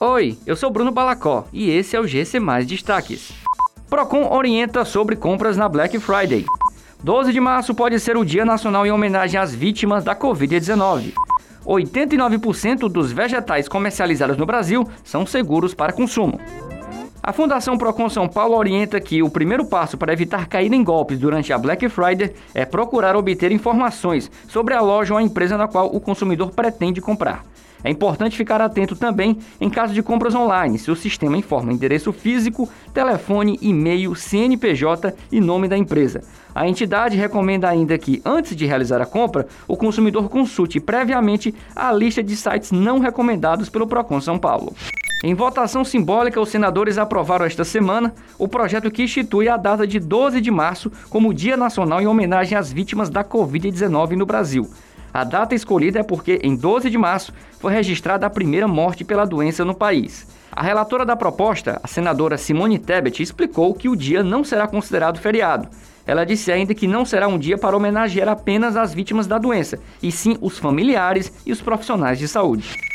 Oi, eu sou Bruno Balacó e esse é o GC Mais Destaques. Procon orienta sobre compras na Black Friday. 12 de março pode ser o Dia Nacional em homenagem às vítimas da Covid-19. 89% dos vegetais comercializados no Brasil são seguros para consumo. A Fundação Procon São Paulo orienta que o primeiro passo para evitar cair em golpes durante a Black Friday é procurar obter informações sobre a loja ou a empresa na qual o consumidor pretende comprar. É importante ficar atento também em caso de compras online, se o sistema informa endereço físico, telefone, e-mail, CNPJ e nome da empresa. A entidade recomenda ainda que, antes de realizar a compra, o consumidor consulte previamente a lista de sites não recomendados pelo Procon São Paulo. Em votação simbólica, os senadores aprovaram esta semana o projeto que institui a data de 12 de março como Dia Nacional em homenagem às vítimas da Covid-19 no Brasil. A data escolhida é porque, em 12 de março, foi registrada a primeira morte pela doença no país. A relatora da proposta, a senadora Simone Tebet, explicou que o dia não será considerado feriado. Ela disse ainda que não será um dia para homenagear apenas as vítimas da doença, e sim os familiares e os profissionais de saúde.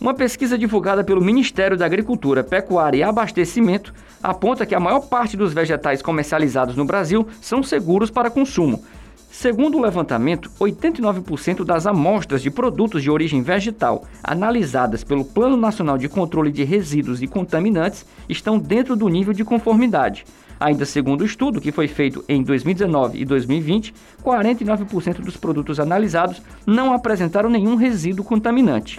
Uma pesquisa divulgada pelo Ministério da Agricultura, Pecuária e Abastecimento aponta que a maior parte dos vegetais comercializados no Brasil são seguros para consumo. Segundo o levantamento, 89% das amostras de produtos de origem vegetal analisadas pelo Plano Nacional de Controle de Resíduos e Contaminantes estão dentro do nível de conformidade. Ainda segundo o estudo, que foi feito em 2019 e 2020, 49% dos produtos analisados não apresentaram nenhum resíduo contaminante.